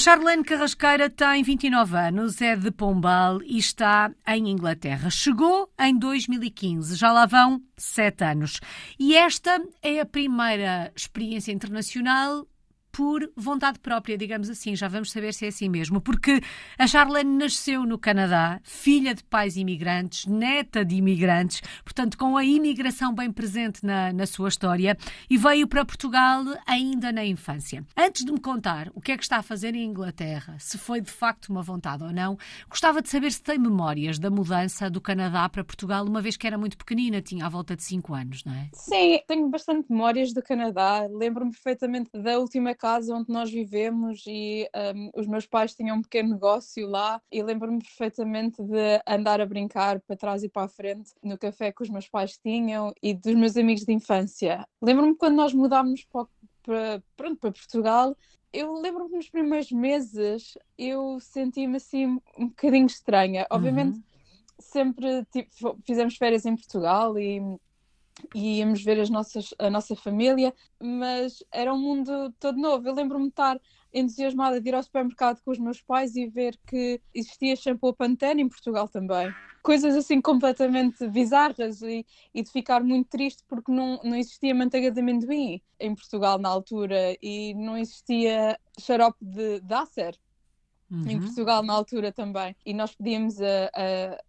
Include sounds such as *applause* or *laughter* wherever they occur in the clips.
Charlene Carrasqueira tem 29 anos, é de Pombal e está em Inglaterra. Chegou em 2015, já lá vão sete anos. E esta é a primeira experiência internacional por vontade própria, digamos assim. Já vamos saber se é assim mesmo. Porque a Charlene nasceu no Canadá, filha de pais imigrantes, neta de imigrantes, portanto, com a imigração bem presente na, na sua história, e veio para Portugal ainda na infância. Antes de me contar o que é que está a fazer em Inglaterra, se foi de facto uma vontade ou não, gostava de saber se tem memórias da mudança do Canadá para Portugal, uma vez que era muito pequenina, tinha à volta de 5 anos, não é? Sim, tenho bastante memórias do Canadá. Lembro-me perfeitamente da última casa onde nós vivemos e um, os meus pais tinham um pequeno negócio lá e lembro-me perfeitamente de andar a brincar para trás e para a frente no café que os meus pais tinham e dos meus amigos de infância. Lembro-me quando nós mudámos para, para, pronto, para Portugal, eu lembro-me nos primeiros meses eu senti-me assim um bocadinho estranha. Obviamente uhum. sempre tipo, fizemos férias em Portugal e e íamos ver as nossas, a nossa família, mas era um mundo todo novo. Eu lembro-me de estar entusiasmada de ir ao supermercado com os meus pais e ver que existia shampoo Pantene em Portugal também. Coisas assim completamente bizarras e, e de ficar muito triste porque não, não existia manteiga de amendoim em Portugal na altura e não existia xarope de, de Acer. Uhum. Em Portugal, na altura também. E nós pedíamos a,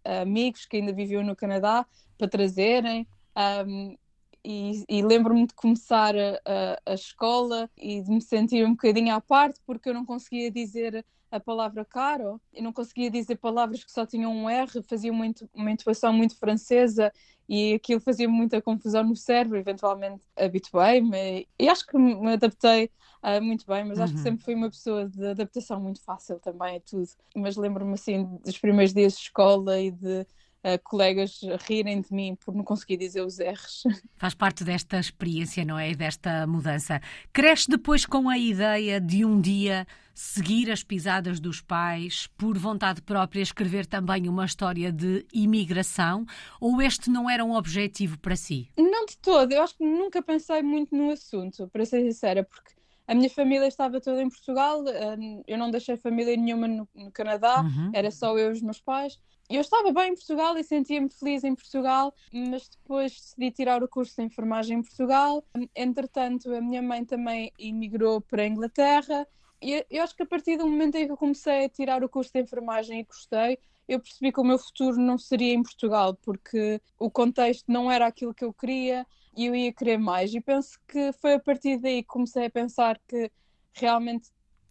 a, a amigos que ainda viviam no Canadá para trazerem. Um, e, e lembro-me de começar a, a, a, escola e de me sentir um bocadinho à parte porque eu não conseguia dizer a palavra caro, eu não conseguia dizer palavras que só tinham um R, fazia uma, uma intuação muito francesa e aquilo fazia muita confusão no cérebro. Eventualmente habituei-me e acho que me adaptei uh, muito bem, mas acho que uhum. sempre fui uma pessoa de adaptação muito fácil também a tudo. Mas lembro-me assim dos primeiros dias de escola e de uh, colegas rirem de mim por não conseguir dizer os R's. *laughs* Faz parte desta experiência, não é? Desta mudança. Cresce depois com a ideia de um dia seguir as pisadas dos pais, por vontade própria, escrever também uma história de imigração? Ou este não era um objetivo para si? Não de todo. Eu acho que nunca pensei muito no assunto, para ser sincera, porque a minha família estava toda em Portugal, hum, eu não deixei família nenhuma no, no Canadá, uhum. era só eu e os meus pais eu estava bem em Portugal e sentia-me feliz em Portugal, mas depois decidi tirar o curso de enfermagem em Portugal. Entretanto, a minha mãe também emigrou para a Inglaterra. E eu acho que a partir do momento em que eu comecei a tirar o curso de enfermagem e gostei, eu percebi que o meu futuro não seria em Portugal, porque o contexto não era aquilo que eu queria e eu ia querer mais. E penso que foi a partir daí que comecei a pensar que realmente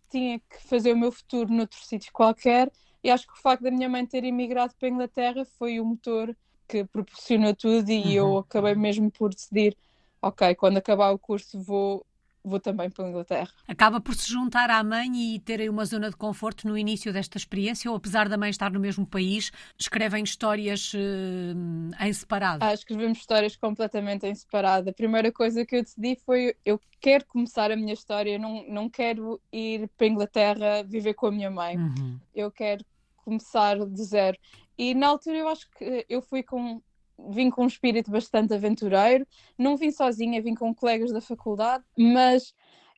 tinha que fazer o meu futuro noutro sítio qualquer e acho que o facto da minha mãe ter emigrado para a Inglaterra foi o motor que proporcionou tudo e uhum. eu acabei mesmo por decidir, ok, quando acabar o curso vou vou também para a Inglaterra. Acaba por se juntar à mãe e terem uma zona de conforto no início desta experiência ou apesar da mãe estar no mesmo país, escrevem histórias uh, em separado? Ah, escrevemos histórias completamente em separado. A primeira coisa que eu decidi foi eu quero começar a minha história, não, não quero ir para a Inglaterra viver com a minha mãe. Uhum. Eu quero começar de zero. E na altura eu acho que eu fui com vim com um espírito bastante aventureiro, não vim sozinha, vim com colegas da faculdade, mas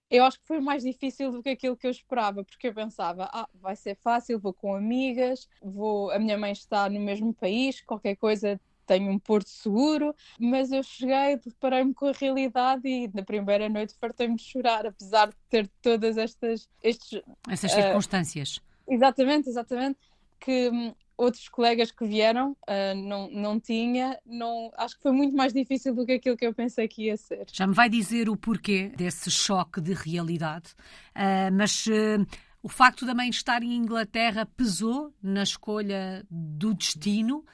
eu acho que foi mais difícil do que aquilo que eu esperava, porque eu pensava, ah, vai ser fácil, vou com amigas, vou, a minha mãe está no mesmo país, qualquer coisa tenho um porto seguro, mas eu cheguei, deparei-me com a realidade e na primeira noite fartei-me de chorar, apesar de ter todas estas estes, essas circunstâncias. Uh, exatamente, exatamente que hum, outros colegas que vieram uh, não, não tinha, não, acho que foi muito mais difícil do que aquilo que eu pensei que ia ser. Já me vai dizer o porquê desse choque de realidade, uh, mas uh, o facto da mãe estar em Inglaterra pesou na escolha do destino?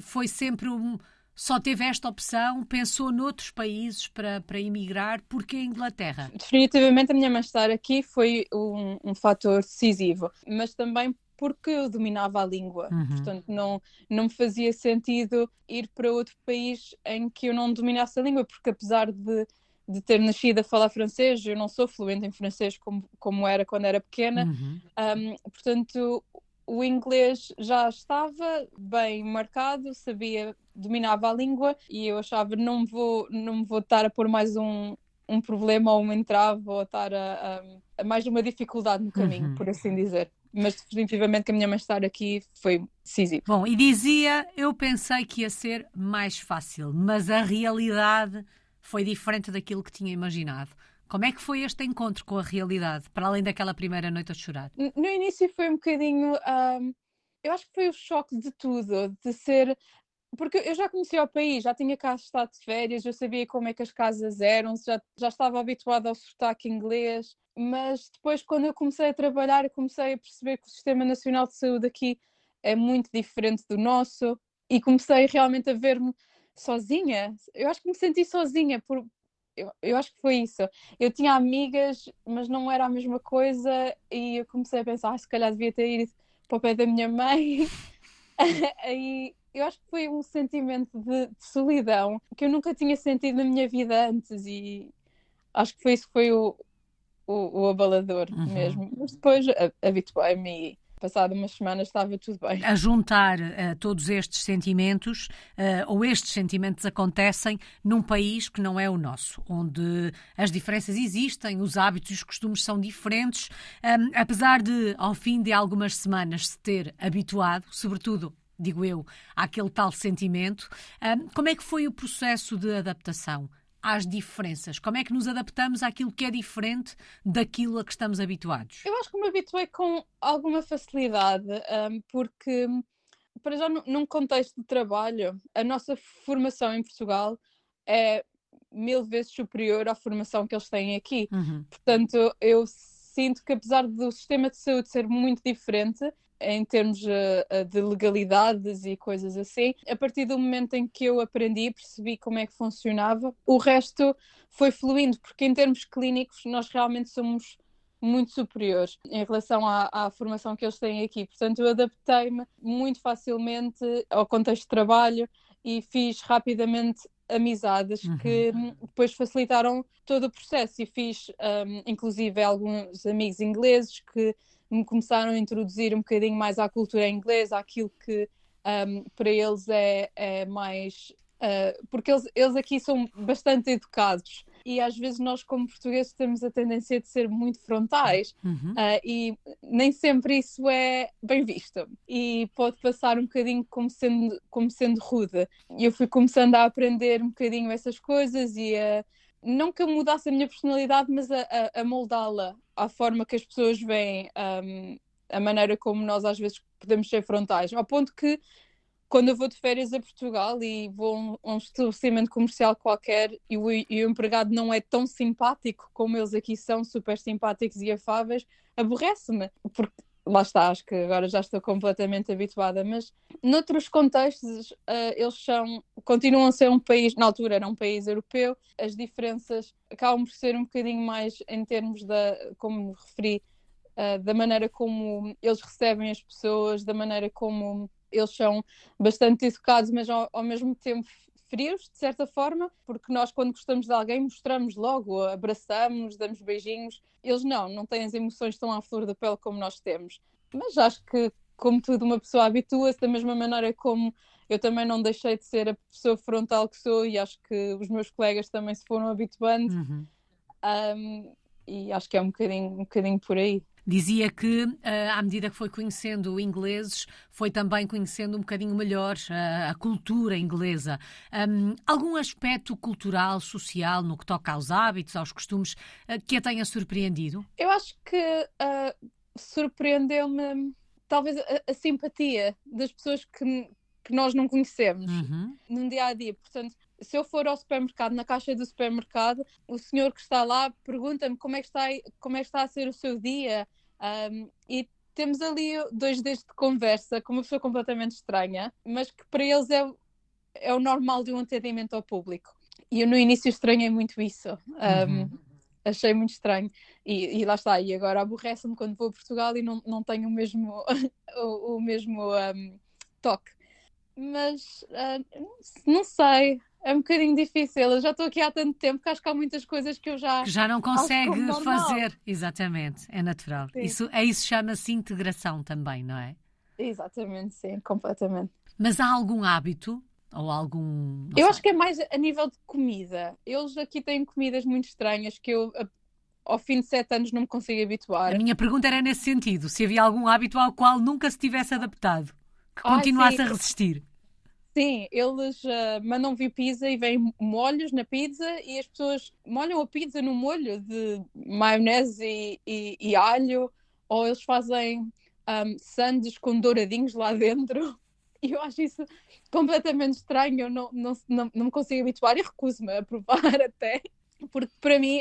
foi sempre um. Só teve esta opção? Pensou noutros países para, para emigrar? Porquê a Inglaterra? Definitivamente a minha mãe estar aqui foi um, um fator decisivo, mas também porque eu dominava a língua. Uhum. Portanto, não, não me fazia sentido ir para outro país em que eu não dominasse a língua, porque apesar de, de ter nascido a falar francês, eu não sou fluente em francês como, como era quando era pequena. Uhum. Um, portanto, o inglês já estava bem marcado, sabia, dominava a língua e eu achava não vou não vou estar a pôr mais um um problema ou um entrave ou estar a, a, a mais uma dificuldade no caminho, uhum. por assim dizer mas definitivamente que a minha mãe estar aqui foi decisivo. Bom, e dizia, eu pensei que ia ser mais fácil, mas a realidade foi diferente daquilo que tinha imaginado. Como é que foi este encontro com a realidade, para além daquela primeira noite a chorar? No início foi um bocadinho. Um, eu acho que foi o choque de tudo, de ser. Porque eu já conhecia o país, já tinha cá estado de férias, eu sabia como é que as casas eram, já, já estava habituada ao sotaque inglês, mas depois, quando eu comecei a trabalhar, comecei a perceber que o Sistema Nacional de Saúde aqui é muito diferente do nosso e comecei realmente a ver-me sozinha. Eu acho que me senti sozinha por, eu, eu acho que foi isso. Eu tinha amigas, mas não era a mesma coisa, e eu comecei a pensar, ah, se calhar devia ter ido para o pé da minha mãe. *laughs* Aí eu acho que foi um sentimento de, de, solidão que eu nunca tinha sentido na minha vida antes, e acho que foi isso que foi o, o, o abalador uhum. mesmo. Mas depois habituei-me passado umas semanas estava tudo bem. A juntar uh, todos estes sentimentos, uh, ou estes sentimentos acontecem num país que não é o nosso, onde as diferenças existem, os hábitos e os costumes são diferentes, um, apesar de, ao fim de algumas semanas, se ter habituado, sobretudo digo eu, àquele tal sentimento. Um, como é que foi o processo de adaptação? às diferenças? Como é que nos adaptamos àquilo que é diferente daquilo a que estamos habituados? Eu acho que me habituei com alguma facilidade, um, porque, para já, num contexto de trabalho, a nossa formação em Portugal é mil vezes superior à formação que eles têm aqui. Uhum. Portanto, eu sinto que, apesar do sistema de saúde ser muito diferente, em termos uh, de legalidades e coisas assim. A partir do momento em que eu aprendi, percebi como é que funcionava, o resto foi fluindo, porque em termos clínicos nós realmente somos muito superiores em relação à, à, formação que eles têm aqui. Portanto, eu adaptei-me muito facilmente ao contexto de trabalho e fiz rapidamente amizades uhum. que depois facilitaram todo o processo e fiz um, inclusive alguns amigos ingleses que me começaram a introduzir um bocadinho mais à cultura inglesa, aquilo que um, para eles é, é mais. Uh, porque eles, eles aqui são bastante educados e às vezes nós, como portugueses, temos a tendência de ser muito frontais uhum. uh, e nem sempre isso é bem visto e pode passar um bocadinho como sendo, como sendo rude. Eu fui começando a aprender um bocadinho essas coisas e a não que eu mudasse a minha personalidade, mas a, a, a moldá-la à forma que as pessoas veem um, a maneira como nós às vezes podemos ser frontais. Ao ponto que quando eu vou de férias a Portugal e vou a um, estabelecimento comercial qualquer e o, e o, empregado não é tão simpático como eles aqui são, super simpáticos e afáveis, aborrece-me. Porque lá está, acho que agora já estou completamente habituada, mas noutros contextos uh, eles são, continuam a ser um país, na altura era um país europeu, as diferenças acabam por ser um bocadinho mais em termos da, como referi, uh, da maneira como eles recebem as pessoas, da maneira como eles são bastante educados, mas ao, ao mesmo tempo frios, de certa forma, porque nós, quando gostamos de alguém, mostramos logo, abraçamos, damos beijinhos. Eles não, não têm as emoções tão à flor da pele como nós temos. Mas acho que, como tudo, uma pessoa habitua-se da mesma maneira como eu também não deixei de ser a pessoa frontal que sou e acho que os meus colegas também se foram habituando. Uhum. Um, e acho que é um bocadinho, um bocadinho por aí. Dizia que, eh, à medida que foi conhecendo ingleses, foi também conhecendo um bocadinho melhor a, a cultura inglesa. Um, algum aspecto cultural, social, no que toca aos hábitos, aos costumes, uh, que a tenha surpreendido? Eu acho que uh, surpreendeu-me talvez a, a, simpatia das pessoas que, que nós não conhecemos uhum. no dia a dia. Portanto, se eu for ao supermercado, na caixa do supermercado, o senhor que está lá pergunta-me como, é que está, como é que está a ser o seu dia. Um, e temos ali dois dias de conversa com uma pessoa completamente estranha, mas que para eles é, é o normal de um atendimento ao público. E eu no início estranhei muito isso. Um, uhum. Achei muito estranho. E, e, lá está. E agora aborrece-me quando vou a Portugal e não, não tenho o mesmo, *laughs* o, o mesmo um, toque. Mas uh, não sei é um bocadinho difícil. Eu já estou aqui há tanto tempo que acho que há muitas coisas que eu já. Que já não consegue fazer. Exatamente, é natural. Isso, é isso chama-se integração também, não é? Exatamente, sim, completamente. Mas há algum hábito Ou algum. Eu sei. acho que é mais a nível de comida. Eles aqui têm comidas muito estranhas que eu ao fim de sete anos não me consigo habituar. A minha pergunta era nesse sentido: se havia algum hábito ao qual nunca se tivesse adaptado, que continuasse Ai, a resistir. Sim, eles uh, mandam vir pizza e vêm molhos na pizza e as pessoas molham a pizza no molho de maionese e, e, e alho, ou eles fazem um, sandes com douradinhos lá dentro. *laughs* E eu acho isso completamente estranho, eu não, não, não, não me consigo habituar e recuso-me a provar *laughs* até porque para mim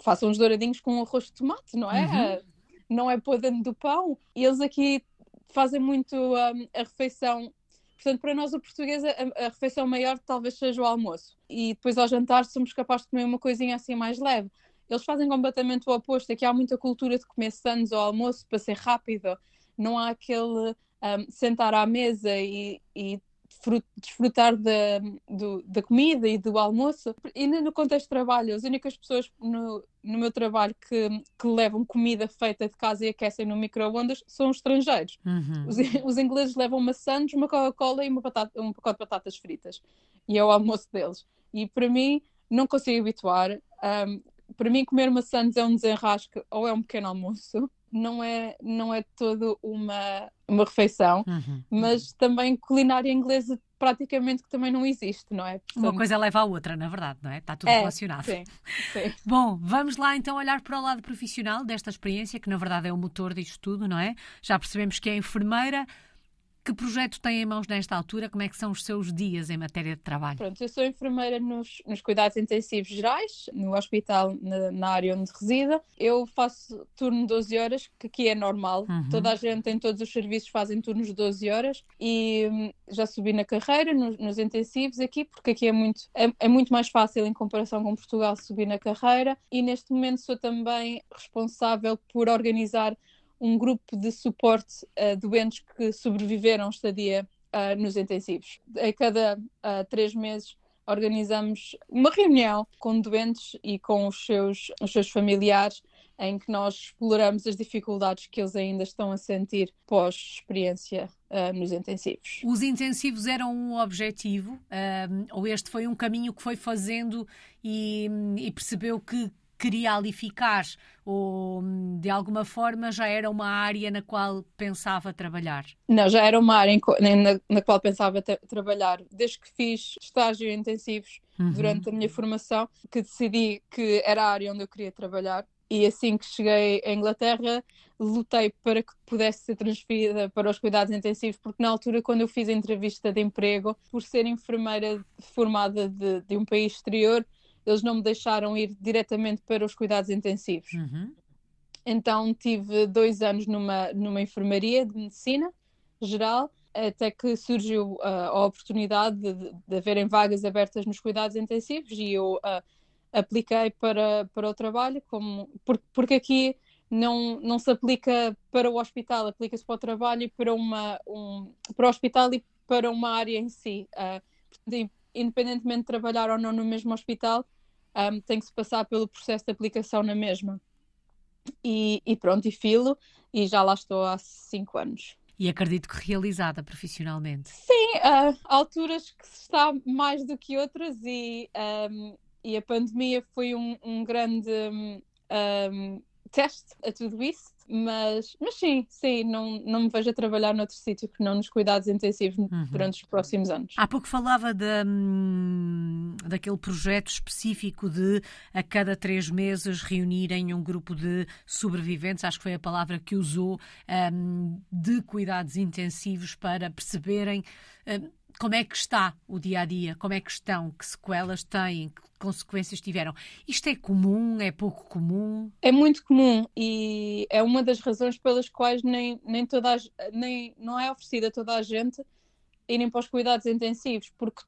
façam uns douradinhos com arroz de tomate, não é? Uhum. Não é pôr dentro do pão. E eles aqui fazem muito um, a refeição. Portanto, para nós, o português, a, a, refeição maior talvez seja o almoço. E depois, ao jantar, somos capazes de comer uma coisinha assim mais leve. Eles fazem completamente o oposto. Aqui há muita cultura de comer sanos ao almoço para ser rápido. Não há aquele um, sentar à mesa e, e desfrutar da, do, da comida e do almoço. E no contexto de trabalho, as únicas pessoas no, no meu trabalho que, que levam comida feita de casa e aquecem no micro-ondas são os estrangeiros. Uhum. Os, os, ingleses levam maçãs, uma Coca-Cola e uma batata, um pacote de batatas fritas. E é o almoço deles. E para mim, não consigo habituar. Um, para mim, comer maçãs é um desenrasque ou é um pequeno almoço não é, não é toda uma, uma refeição, uhum. mas também culinária inglesa praticamente que também não existe, não é? Portanto... Uma coisa leva à outra, na verdade, não é? Está tudo é, relacionado. Sim, sim. *laughs* Bom, vamos lá então olhar para o lado profissional desta experiência, que na verdade é o motor disto tudo, não é? Já percebemos que é enfermeira, que projeto tem em mãos nesta altura? Como é que são os seus dias em matéria de trabalho? Pronto, eu sou enfermeira nos, nos cuidados intensivos gerais, no hospital, na, na, área onde resida. Eu faço turno de 12 horas, que aqui é normal. Uhum. Toda a gente em todos os serviços fazem turnos de 12 horas e hum, já subi na carreira nos, nos intensivos aqui, porque aqui é muito, é, é muito mais fácil em comparação com Portugal subir na carreira e neste momento sou também responsável por organizar um grupo de suporte a doentes que sobreviveram estadia uh, nos intensivos. A cada uh, três meses organizamos uma reunião com doentes e com os seus, os seus familiares em que nós exploramos as dificuldades que eles ainda estão a sentir pós-experiência uh, nos intensivos. Os intensivos eram um objetivo uh, ou este foi um caminho que foi fazendo e, e percebeu que queria ali ficar ou de alguma forma já era uma área na qual pensava trabalhar? Não, já era uma área na, na qual pensava trabalhar. Desde que fiz estágio intensivos uhum. durante a minha formação, que decidi que era a área onde eu queria trabalhar. E assim que cheguei à Inglaterra, lutei para que pudesse ser transferida para os cuidados intensivos, porque na altura, quando eu fiz a entrevista de emprego, por ser enfermeira formada de, de um país exterior, eles não me deixaram ir diretamente para os cuidados intensivos. Uhum. Então tive dois anos numa, numa enfermaria de medicina geral, até que surgiu uh, a oportunidade de, de haverem vagas abertas nos cuidados intensivos e eu uh, apliquei para, para o trabalho, como, porque, porque aqui não, não se aplica para o hospital, aplica-se para o trabalho e para, uma, um, para o hospital e para uma área em si. Uh, independentemente de trabalhar ou não no mesmo hospital, um, tem que se passar pelo processo de aplicação na mesma. E, e pronto, e filo, e já lá estou há cinco anos. E acredito que realizada profissionalmente. Sim, uh, há alturas que se está mais do que outras e, um, e a pandemia foi um, um grande um, teste a tudo isso. Mas, mas sim, sim, não, não me vejo a trabalhar noutro sítio que não nos cuidados intensivos uhum. durante os próximos anos. Há pouco falava de, hum, daquele projeto específico de a cada três meses reunirem um grupo de sobreviventes, acho que foi a palavra que usou, hum, de cuidados intensivos para perceberem. Hum, como é que está o dia a dia? Como é que estão? Que sequelas têm? Que consequências tiveram? Isto é comum? É pouco comum? É muito comum e é uma das razões pelas quais nem, nem toda a, nem, não é oferecida a toda a gente irem para os cuidados intensivos, porque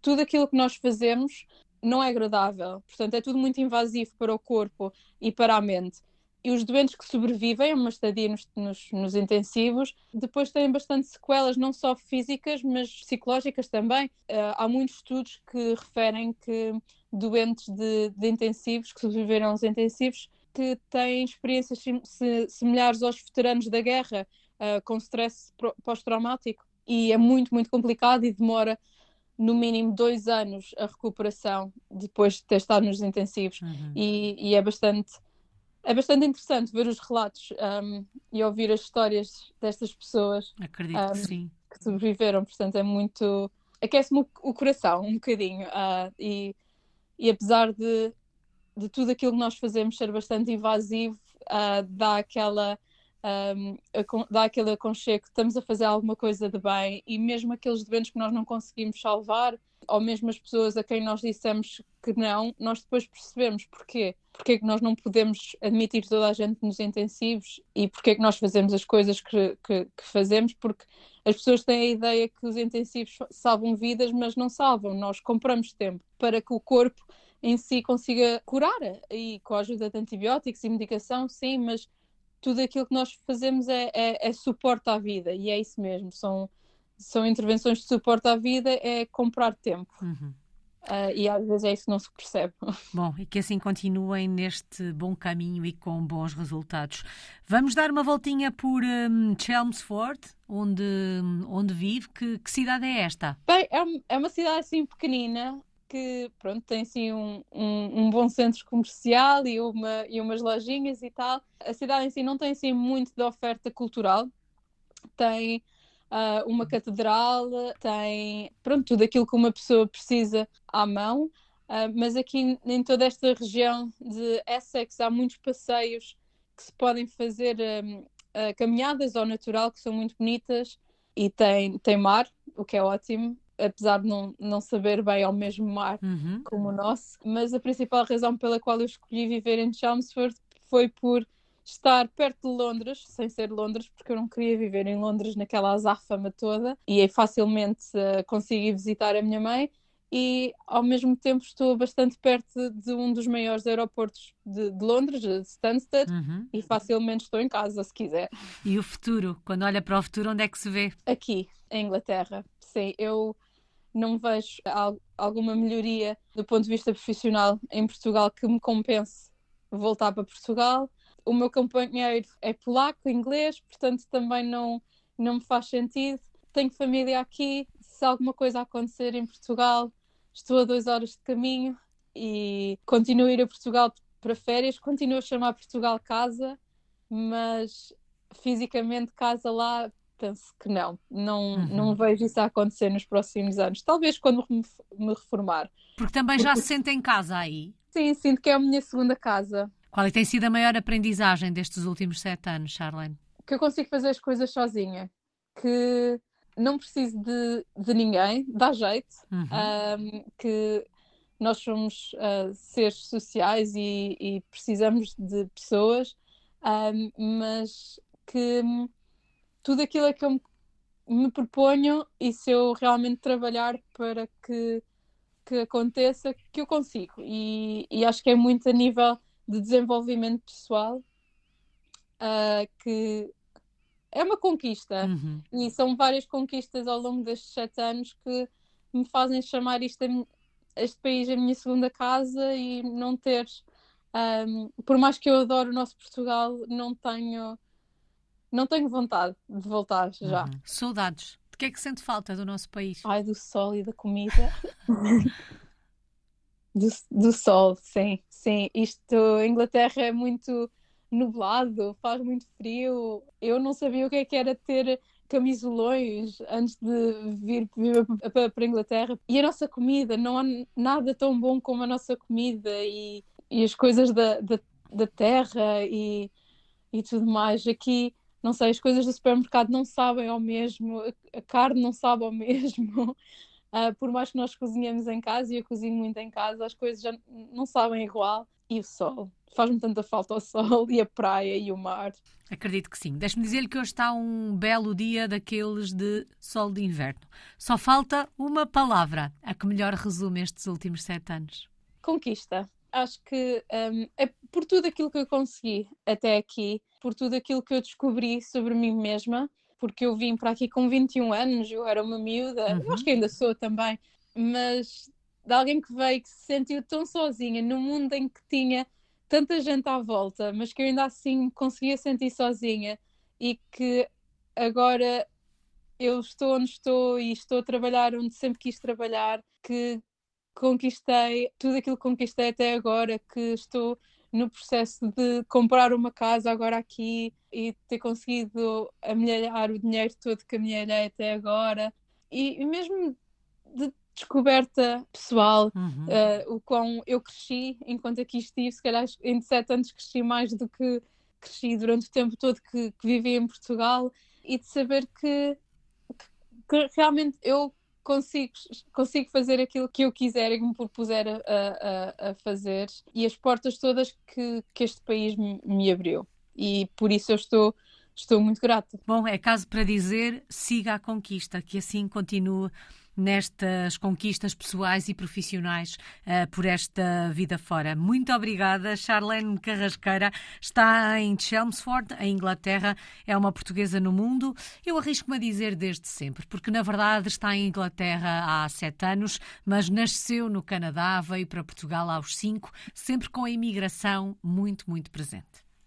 tudo aquilo que nós fazemos não é agradável. Portanto, é tudo muito invasivo para o corpo e para a mente e os doentes que sobrevivem a uma estadia nos, nos, nos, intensivos depois têm bastante sequelas, não só físicas, mas psicológicas também. Uh, há muitos estudos que referem que doentes de, de, intensivos, que sobreviveram aos intensivos, que têm experiências sim, se, similares aos veteranos da guerra, uh, com stress pós-traumático. e é muito, muito complicado e demora no mínimo dois anos a recuperação depois de ter estado nos intensivos Uhum. e, e é bastante é bastante interessante ver os relatos um, e ouvir as histórias destas pessoas Acredito Um, que sim. que sobreviveram, portanto é muito aquece-me o, o coração um bocadinho ah, e, e apesar de, de tudo aquilo que nós fazemos ser bastante invasivo ah, dá aquela um, dá aquele aconchego que estamos a fazer alguma coisa de bem e mesmo aqueles doentes que nós não conseguimos salvar ou mesmo as pessoas a quem nós dissemos que não, nós depois percebemos porquê. Porquê é que nós não podemos admitir toda a gente nos intensivos e porquê é que nós fazemos as coisas que, que, que fazemos, porque as pessoas têm a ideia que os intensivos salvam vidas, mas não salvam. Nós compramos tempo para que o corpo em si consiga curar e com a ajuda de antibióticos e medicação, sim, mas tudo aquilo que nós fazemos é, é, é suporte à vida e é isso mesmo. São, são intervenções de suporte à vida, é comprar tempo. Uhum. Ah, e às vezes é isso que não se percebe. *laughs* Bom, e que assim continuem neste bom caminho e com bons resultados. Vamos dar uma voltinha por hum, Chelmsford, onde, onde vive. Que, que cidade é esta? Bem, é, um- é uma cidade assim pequenina que pronto, tem assim um, um, um bom centro comercial e, uma, e umas lojinhas e tal. A cidade em si não tem assim muito de oferta cultural. Tem ah, uma catedral, tem pronto, tudo aquilo que uma pessoa precisa à mão. Ah, mas aqui em toda esta região de Essex há muitos passeios que se podem fazer hum, ah, caminhadas ao natural que são muito bonitas e tem, tem mar, o que é ótimo, apesar de não, não saber bem ao mesmo mar Uhum. como o nosso. Mas a principal razão pela qual eu escolhi viver em Chelmsford foi por estar perto de Londres, sem ser Londres, porque eu não queria viver em Londres naquela azáfama toda e aí facilmente uh, consegui visitar a minha mãe. E ao mesmo tempo estou bastante perto de um dos maiores aeroportos de, de Londres, de Stansted, Uhum. e facilmente estou em casa se quiser. E o futuro? Quando olha para o futuro, onde é que se vê? aqui em Inglaterra. Sim, eu não vejo al- alguma melhoria do ponto de vista profissional em Portugal que me compense voltar para Portugal. O meu companheiro é polaco, inglês, portanto também não, não me faz sentido. Tenho família aqui. Se alguma coisa acontecer em Portugal, estou a duas horas de caminho e continuo a ir a Portugal para férias. Continuo a chamar Portugal casa, mas fisicamente casa lá penso que não. Não, Uhum. não vejo isso a acontecer nos próximos anos. Talvez quando me, reformar. Porque também já se sente em casa aí. Sim, sinto que é a minha segunda casa. Qual é tem sido a maior aprendizagem destes últimos sete anos, Charlene? Que eu consigo fazer as coisas sozinha. Que não preciso de, de ninguém, dá jeito. Uhum. um, que nós somos uh, seres sociais e, e precisamos de pessoas, um, mas que tudo aquilo a que eu me- me proponho e se eu realmente trabalhar para que, que aconteça, que eu consigo. E, e acho que é muito a nível de desenvolvimento pessoal uh, que é uma conquista. Uhum. E são várias conquistas ao longo destes sete anos que me fazem chamar isto este país a minha segunda casa e não ter, ahm, por mais que eu adoro o nosso Portugal, não tenho, não tenho vontade de voltar já. Uhum. Saudades. De que é que sente falta do nosso país? Ai, do sol e da comida. *laughs* do, do sol, sim, sim. Isto, Inglaterra é muito nublado, faz muito frio. Eu não sabia o que é que era ter camisolões antes de vir, para, para a Inglaterra. E a nossa comida, não há nada tão bom como a nossa comida e, e as coisas da, da, da terra e, e tudo mais. Aqui, não sei, as coisas do supermercado não sabem ao mesmo, a carne não sabe ao *laughs* mesmo. Ah, por mais que nós cozinhemos em casa, e eu cozinho muito em casa, as coisas já não sabem igual. E o sol, faz-me tanta falta o sol, *laughs* e a praia, e o mar. Acredito que sim. Deixe-me dizer-lhe que hoje está um belo dia daqueles de sol de inverno. Só falta uma palavra, a que melhor resume estes últimos sete anos. Conquista. Acho que hum, é por tudo aquilo que eu consegui até aqui, por tudo aquilo que eu descobri sobre mim mesma, porque eu vim para aqui com 21 anos, eu era uma miúda, eu acho que ainda sou também, mas de alguém que veio que se sentiu tão sozinha num mundo em que tinha tanta gente à volta, mas que eu ainda assim conseguia sentir sozinha e que agora eu estou onde estou e estou a trabalhar onde sempre quis trabalhar, que conquistei tudo aquilo que conquistei até agora, que estou no processo de comprar uma casa agora aqui e ter conseguido amelhar o dinheiro todo que amelhei até agora e mesmo de descoberta pessoal, uhum. uh, o quão eu cresci enquanto aqui estive, se calhar em sete anos cresci mais do que cresci durante o tempo todo que, que vivi em Portugal e de saber que, que, que realmente eu consigo, consigo fazer aquilo que eu quiser e que me propuser a, a, a fazer e as portas todas que, que este país me, abriu. E por isso eu estou estou muito grata. Bom, é caso para dizer, siga a conquista, que assim continue nestas conquistas pessoais e profissionais uh, por esta vida fora. Muito obrigada. Charlene Carrasqueira está em Chelmsford, em Inglaterra. É uma portuguesa no mundo. Eu arrisco-me a dizer desde sempre, porque na verdade está em Inglaterra há sete anos, mas nasceu no Canadá, veio para Portugal aos cinco, sempre com a imigração muito, muito presente.